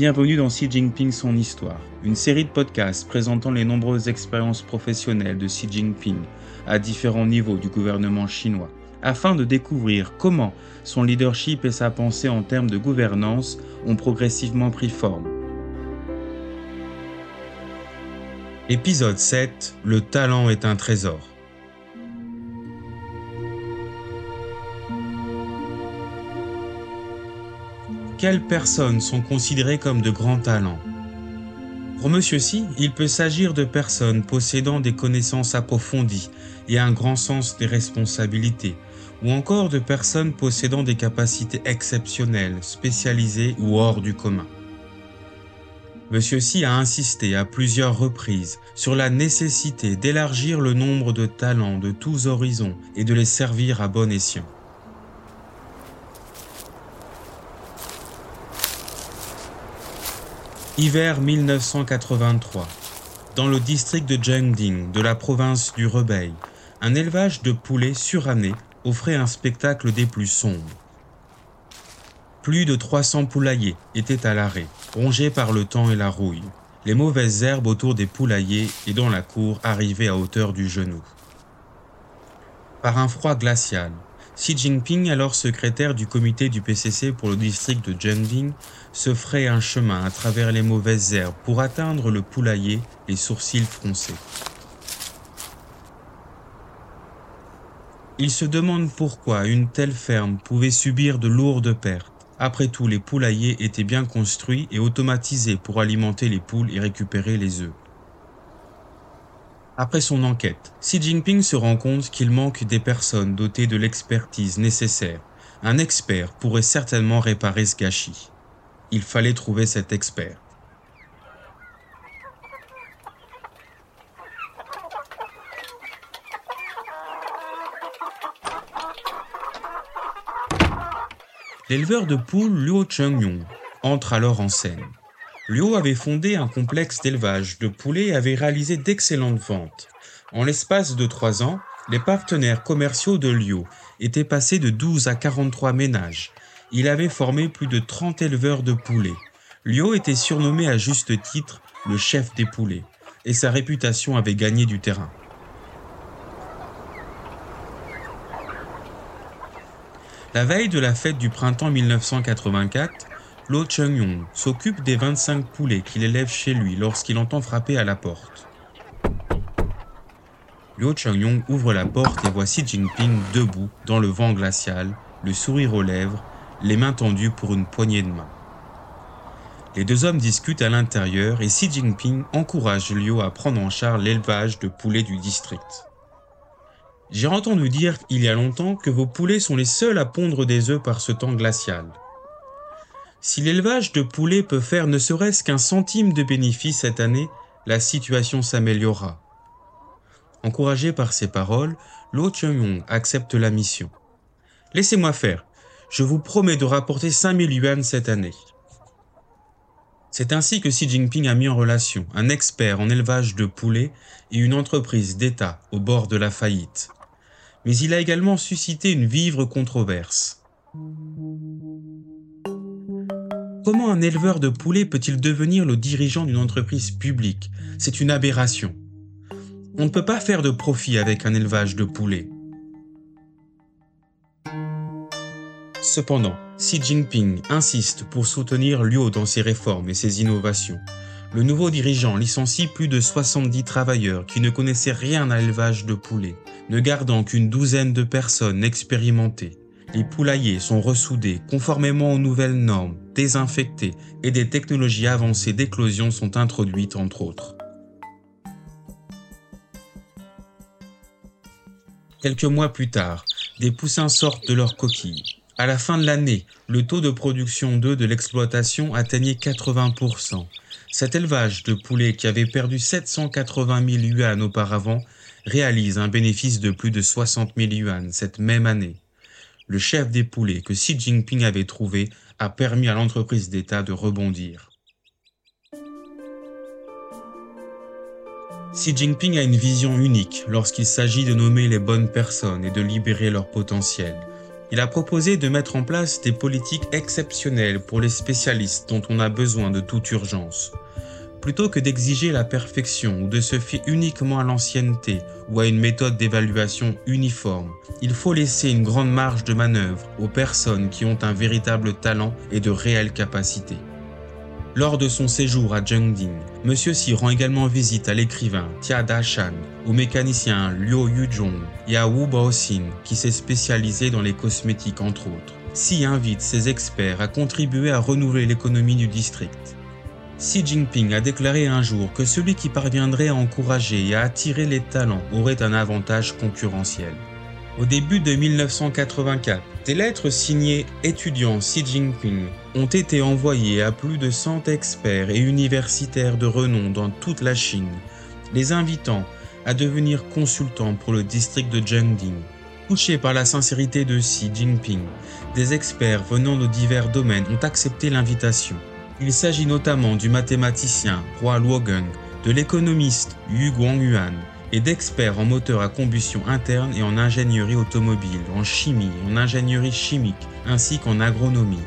Bienvenue dans Xi Jinping Son Histoire, une série de podcasts présentant les nombreuses expériences professionnelles de Xi Jinping à différents niveaux du gouvernement chinois, afin de découvrir comment son leadership et sa pensée en termes de gouvernance ont progressivement pris forme. Épisode 7 Le talent est un trésor. Quelles personnes sont considérées comme de grands talents Pour Monsieur ci il peut s'agir de personnes possédant des connaissances approfondies et un grand sens des responsabilités, ou encore de personnes possédant des capacités exceptionnelles, spécialisées ou hors du commun. Monsieur Xi a insisté à plusieurs reprises sur la nécessité d'élargir le nombre de talents de tous horizons et de les servir à bon escient. Hiver 1983. Dans le district de Jiangding de la province du Rebei, un élevage de poulets suranné offrait un spectacle des plus sombres. Plus de 300 poulaillers étaient à l'arrêt, rongés par le temps et la rouille. Les mauvaises herbes autour des poulaillers et dans la cour arrivaient à hauteur du genou. Par un froid glacial, Xi Jinping, alors secrétaire du comité du PCC pour le district de Jiangding, se ferait un chemin à travers les mauvaises herbes pour atteindre le poulailler, les sourcils froncés. Il se demande pourquoi une telle ferme pouvait subir de lourdes pertes. Après tout, les poulaillers étaient bien construits et automatisés pour alimenter les poules et récupérer les œufs. Après son enquête, Xi Jinping se rend compte qu'il manque des personnes dotées de l'expertise nécessaire. Un expert pourrait certainement réparer ce gâchis. Il fallait trouver cet expert. L'éleveur de poules Liu Chengyong entre alors en scène. Liu avait fondé un complexe d'élevage de poulets et avait réalisé d'excellentes ventes. En l'espace de trois ans, les partenaires commerciaux de Liu étaient passés de 12 à 43 ménages. Il avait formé plus de 30 éleveurs de poulets. Liu était surnommé à juste titre le chef des poulets, et sa réputation avait gagné du terrain. La veille de la fête du printemps 1984, Lo Chung-yong s'occupe des 25 poulets qu'il élève chez lui lorsqu'il entend frapper à la porte. Liu Chung-yong ouvre la porte et voit Xi Jinping debout dans le vent glacial, le sourire aux lèvres, les mains tendues pour une poignée de main. Les deux hommes discutent à l'intérieur et Xi Jinping encourage Liu à prendre en charge l'élevage de poulets du district. J'ai entendu dire il y a longtemps que vos poulets sont les seuls à pondre des œufs par ce temps glacial. Si l'élevage de poulets peut faire ne serait-ce qu'un centime de bénéfice cette année, la situation s'améliorera. Encouragé par ces paroles, Lo Chung-yong accepte la mission. Laissez-moi faire. Je vous promets de rapporter 5000 yuan cette année. C'est ainsi que Xi Jinping a mis en relation un expert en élevage de poulets et une entreprise d'État au bord de la faillite. Mais il a également suscité une vive controverse. Comment un éleveur de poulets peut-il devenir le dirigeant d'une entreprise publique? C'est une aberration. On ne peut pas faire de profit avec un élevage de poulets. Cependant, Xi Jinping insiste pour soutenir Liu dans ses réformes et ses innovations. Le nouveau dirigeant licencie plus de 70 travailleurs qui ne connaissaient rien à l'élevage de poulets, ne gardant qu'une douzaine de personnes expérimentées. Les poulaillers sont ressoudés conformément aux nouvelles normes, désinfectés et des technologies avancées d'éclosion sont introduites entre autres. Quelques mois plus tard, des poussins sortent de leurs coquilles. À la fin de l'année, le taux de production d'œufs de l'exploitation atteignait 80%. Cet élevage de poulets qui avait perdu 780 000 yuan auparavant réalise un bénéfice de plus de 60 000 yuan cette même année le chef des poulets que Xi Jinping avait trouvé a permis à l'entreprise d'État de rebondir. Xi Jinping a une vision unique lorsqu'il s'agit de nommer les bonnes personnes et de libérer leur potentiel. Il a proposé de mettre en place des politiques exceptionnelles pour les spécialistes dont on a besoin de toute urgence. Plutôt que d'exiger la perfection ou de se fier uniquement à l'ancienneté ou à une méthode d'évaluation uniforme, il faut laisser une grande marge de manœuvre aux personnes qui ont un véritable talent et de réelles capacités. Lors de son séjour à Zhengding, M. Xi rend également visite à l'écrivain Tia Dashan, au mécanicien Liu Yuzhong et à Wu Baoxin, qui s'est spécialisé dans les cosmétiques entre autres. Xi invite ses experts à contribuer à renouveler l'économie du district. Xi Jinping a déclaré un jour que celui qui parviendrait à encourager et à attirer les talents aurait un avantage concurrentiel. Au début de 1984, des lettres signées étudiants Xi Jinping ont été envoyées à plus de 100 experts et universitaires de renom dans toute la Chine, les invitant à devenir consultants pour le district de Zhengding. Touchés par la sincérité de Xi Jinping, des experts venant de divers domaines ont accepté l'invitation. Il s'agit notamment du mathématicien Hua Luogeng, de l'économiste Yu Guangyuan et d'experts en moteur à combustion interne et en ingénierie automobile, en chimie, en ingénierie chimique ainsi qu'en agronomie.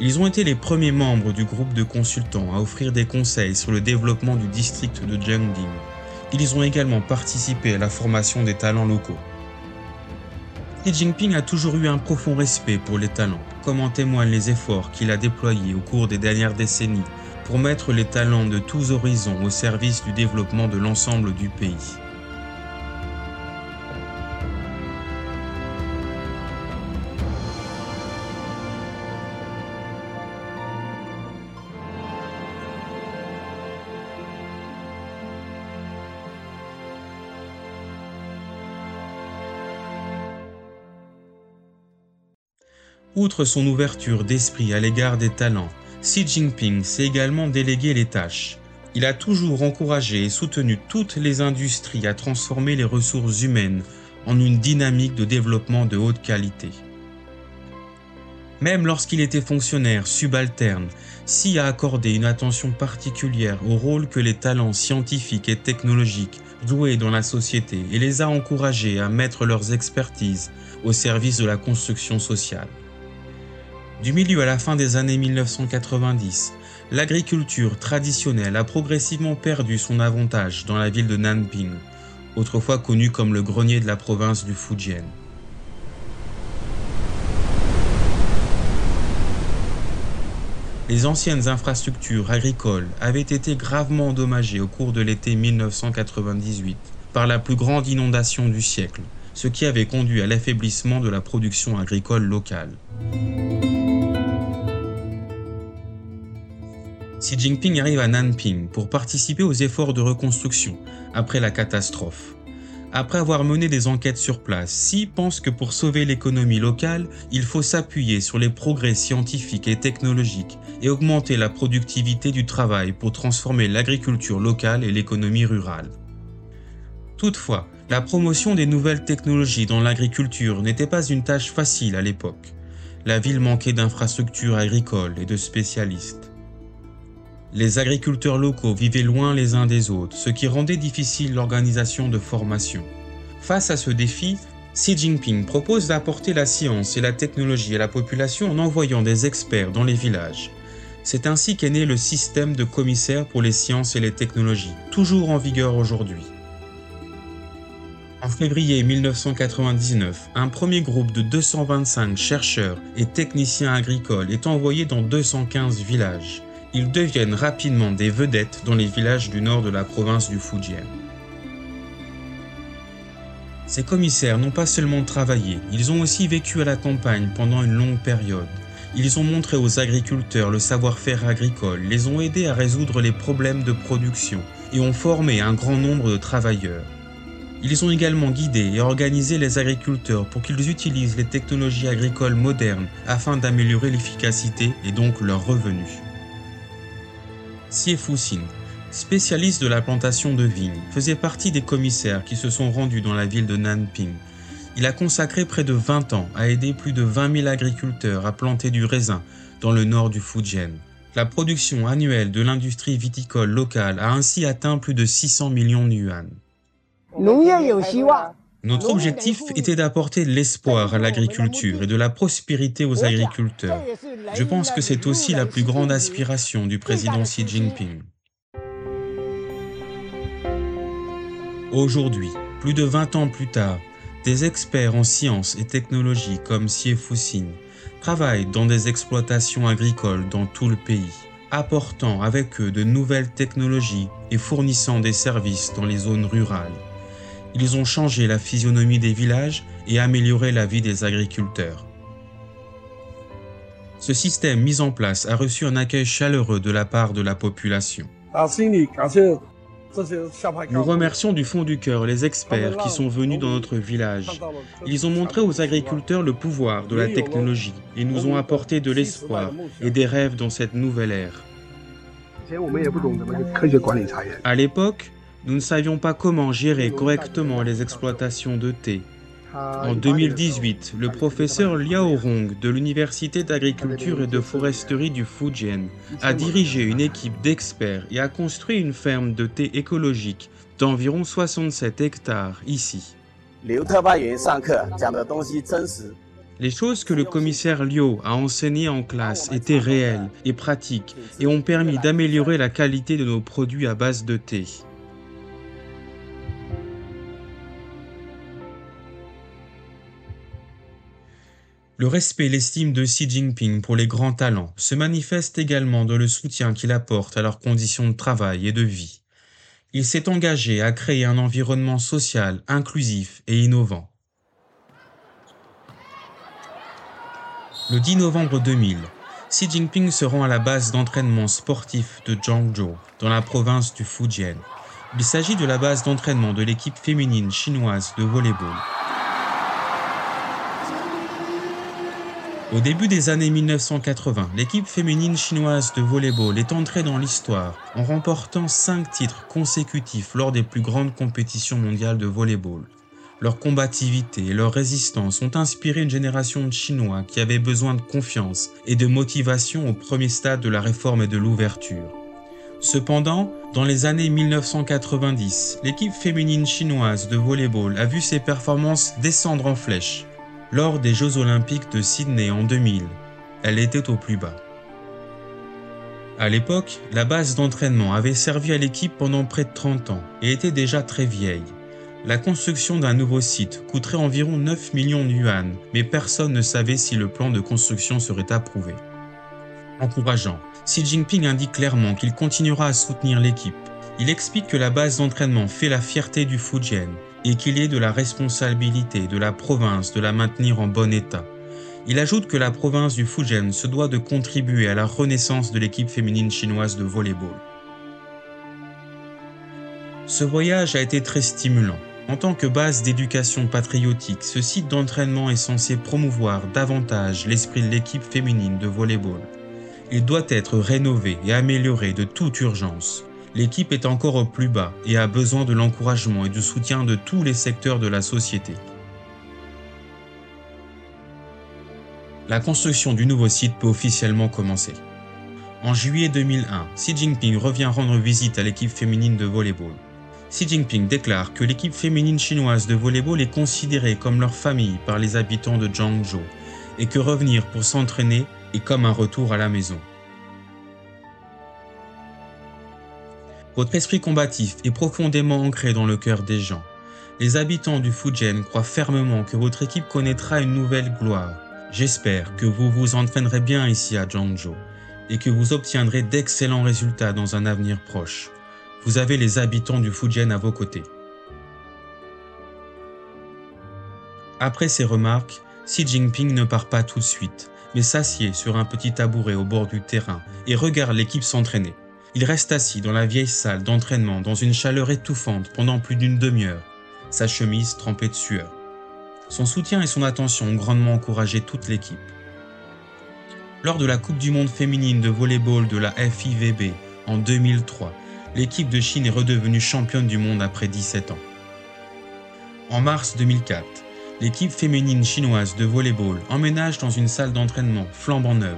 Ils ont été les premiers membres du groupe de consultants à offrir des conseils sur le développement du district de Zhengding. Ils ont également participé à la formation des talents locaux. Xi Jinping a toujours eu un profond respect pour les talents, comme en témoignent les efforts qu'il a déployés au cours des dernières décennies pour mettre les talents de tous horizons au service du développement de l'ensemble du pays. Outre son ouverture d'esprit à l'égard des talents, Xi Jinping s'est également délégué les tâches. Il a toujours encouragé et soutenu toutes les industries à transformer les ressources humaines en une dynamique de développement de haute qualité. Même lorsqu'il était fonctionnaire subalterne, Xi a accordé une attention particulière au rôle que les talents scientifiques et technologiques jouaient dans la société et les a encouragés à mettre leurs expertises au service de la construction sociale. Du milieu à la fin des années 1990, l'agriculture traditionnelle a progressivement perdu son avantage dans la ville de Nanping, autrefois connue comme le grenier de la province du Fujian. Les anciennes infrastructures agricoles avaient été gravement endommagées au cours de l'été 1998 par la plus grande inondation du siècle, ce qui avait conduit à l'affaiblissement de la production agricole locale. Xi Jinping arrive à Nanping pour participer aux efforts de reconstruction après la catastrophe. Après avoir mené des enquêtes sur place, Xi pense que pour sauver l'économie locale, il faut s'appuyer sur les progrès scientifiques et technologiques et augmenter la productivité du travail pour transformer l'agriculture locale et l'économie rurale. Toutefois, la promotion des nouvelles technologies dans l'agriculture n'était pas une tâche facile à l'époque. La ville manquait d'infrastructures agricoles et de spécialistes. Les agriculteurs locaux vivaient loin les uns des autres, ce qui rendait difficile l'organisation de formation. Face à ce défi, Xi Jinping propose d'apporter la science et la technologie à la population en envoyant des experts dans les villages. C'est ainsi qu'est né le système de commissaires pour les sciences et les technologies, toujours en vigueur aujourd'hui. En février 1999, un premier groupe de 225 chercheurs et techniciens agricoles est envoyé dans 215 villages ils deviennent rapidement des vedettes dans les villages du nord de la province du Fujian. Ces commissaires n'ont pas seulement travaillé, ils ont aussi vécu à la campagne pendant une longue période. Ils ont montré aux agriculteurs le savoir-faire agricole, les ont aidés à résoudre les problèmes de production et ont formé un grand nombre de travailleurs. Ils ont également guidé et organisé les agriculteurs pour qu'ils utilisent les technologies agricoles modernes afin d'améliorer l'efficacité et donc leurs revenus. Xie Fuxin, spécialiste de la plantation de vignes, faisait partie des commissaires qui se sont rendus dans la ville de Nanping. Il a consacré près de 20 ans à aider plus de 20 000 agriculteurs à planter du raisin dans le nord du Fujian. La production annuelle de l'industrie viticole locale a ainsi atteint plus de 600 millions de yuan. Notre objectif était d'apporter de l'espoir à l'agriculture et de la prospérité aux agriculteurs. Je pense que c'est aussi la plus grande aspiration du président Xi Jinping. Aujourd'hui, plus de 20 ans plus tard, des experts en sciences et technologies comme Xie Fuxing travaillent dans des exploitations agricoles dans tout le pays, apportant avec eux de nouvelles technologies et fournissant des services dans les zones rurales ils ont changé la physionomie des villages et amélioré la vie des agriculteurs. Ce système mis en place a reçu un accueil chaleureux de la part de la population. Nous remercions du fond du cœur les experts qui sont venus dans notre village. Ils ont montré aux agriculteurs le pouvoir de la technologie et nous ont apporté de l'espoir et des rêves dans cette nouvelle ère. À l'époque, nous ne savions pas comment gérer correctement les exploitations de thé. En 2018, le professeur Liao Rong de l'Université d'agriculture et de foresterie du Fujian a dirigé une équipe d'experts et a construit une ferme de thé écologique d'environ 67 hectares ici. Les choses que le commissaire Liu a enseignées en classe étaient réelles et pratiques et ont permis d'améliorer la qualité de nos produits à base de thé. Le respect et l'estime de Xi Jinping pour les grands talents se manifestent également dans le soutien qu'il apporte à leurs conditions de travail et de vie. Il s'est engagé à créer un environnement social inclusif et innovant. Le 10 novembre 2000, Xi Jinping se rend à la base d'entraînement sportif de Zhangzhou, dans la province du Fujian. Il s'agit de la base d'entraînement de l'équipe féminine chinoise de volleyball. Au début des années 1980, l'équipe féminine chinoise de volleyball est entrée dans l'histoire en remportant cinq titres consécutifs lors des plus grandes compétitions mondiales de volleyball. Leur combativité et leur résistance ont inspiré une génération de Chinois qui avaient besoin de confiance et de motivation au premier stade de la réforme et de l'ouverture. Cependant, dans les années 1990, l'équipe féminine chinoise de volleyball a vu ses performances descendre en flèche lors des Jeux olympiques de Sydney en 2000, elle était au plus bas. À l'époque, la base d'entraînement avait servi à l'équipe pendant près de 30 ans et était déjà très vieille. La construction d'un nouveau site coûterait environ 9 millions de yuan, mais personne ne savait si le plan de construction serait approuvé. Encourageant, Xi Jinping indique clairement qu'il continuera à soutenir l'équipe. Il explique que la base d'entraînement fait la fierté du Fujian et qu'il est de la responsabilité de la province de la maintenir en bon état. Il ajoute que la province du Fujian se doit de contribuer à la renaissance de l'équipe féminine chinoise de volleyball. Ce voyage a été très stimulant. En tant que base d'éducation patriotique, ce site d'entraînement est censé promouvoir davantage l'esprit de l'équipe féminine de volleyball. Il doit être rénové et amélioré de toute urgence l'équipe est encore au plus bas et a besoin de l'encouragement et du soutien de tous les secteurs de la société. La construction du nouveau site peut officiellement commencer. En juillet 2001, Xi Jinping revient rendre visite à l'équipe féminine de volleyball. Xi Jinping déclare que l'équipe féminine chinoise de volleyball est considérée comme leur famille par les habitants de Zhangzhou et que revenir pour s'entraîner est comme un retour à la maison. Votre esprit combatif est profondément ancré dans le cœur des gens. Les habitants du Fujian croient fermement que votre équipe connaîtra une nouvelle gloire. J'espère que vous vous entraînerez bien ici à Zhangzhou et que vous obtiendrez d'excellents résultats dans un avenir proche. Vous avez les habitants du Fujian à vos côtés. Après ces remarques, Xi Jinping ne part pas tout de suite, mais s'assied sur un petit tabouret au bord du terrain et regarde l'équipe s'entraîner. Il reste assis dans la vieille salle d'entraînement dans une chaleur étouffante pendant plus d'une demi-heure, sa chemise trempée de sueur. Son soutien et son attention ont grandement encouragé toute l'équipe. Lors de la Coupe du Monde féminine de volleyball de la FIVB en 2003, l'équipe de Chine est redevenue championne du monde après 17 ans. En mars 2004, l'équipe féminine chinoise de volleyball emménage dans une salle d'entraînement flambant neuve.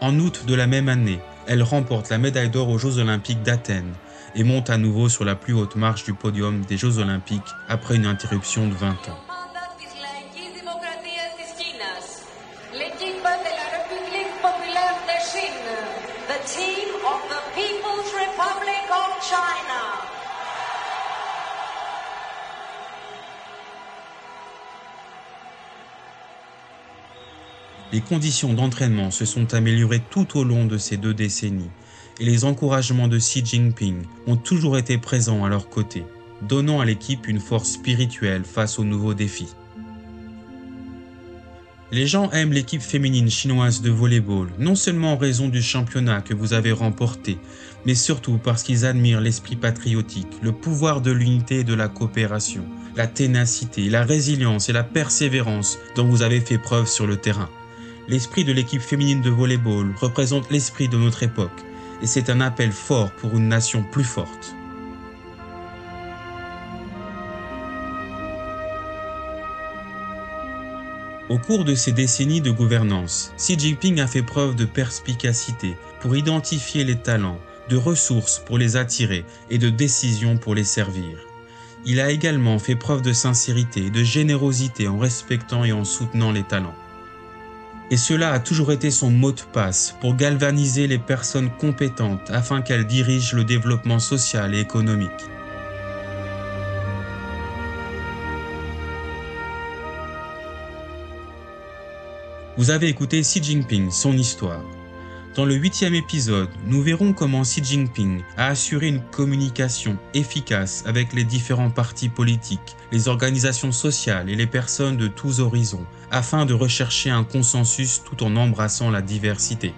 En août de la même année, elle remporte la médaille d'or aux Jeux olympiques d'Athènes et monte à nouveau sur la plus haute marche du podium des Jeux olympiques après une interruption de 20 ans. Les conditions d'entraînement se sont améliorées tout au long de ces deux décennies et les encouragements de Xi Jinping ont toujours été présents à leur côté, donnant à l'équipe une force spirituelle face aux nouveaux défis. Les gens aiment l'équipe féminine chinoise de volleyball, non seulement en raison du championnat que vous avez remporté, mais surtout parce qu'ils admirent l'esprit patriotique, le pouvoir de l'unité et de la coopération, la ténacité, la résilience et la persévérance dont vous avez fait preuve sur le terrain. L'esprit de l'équipe féminine de volleyball représente l'esprit de notre époque et c'est un appel fort pour une nation plus forte. Au cours de ces décennies de gouvernance, Xi Jinping a fait preuve de perspicacité pour identifier les talents, de ressources pour les attirer et de décision pour les servir. Il a également fait preuve de sincérité et de générosité en respectant et en soutenant les talents et cela a toujours été son mot de passe pour galvaniser les personnes compétentes afin qu'elles dirigent le développement social et économique. Vous avez écouté Xi Jinping, son histoire. Dans le huitième épisode, nous verrons comment Xi Jinping a assuré une communication efficace avec les différents partis politiques, les organisations sociales et les personnes de tous horizons, afin de rechercher un consensus tout en embrassant la diversité.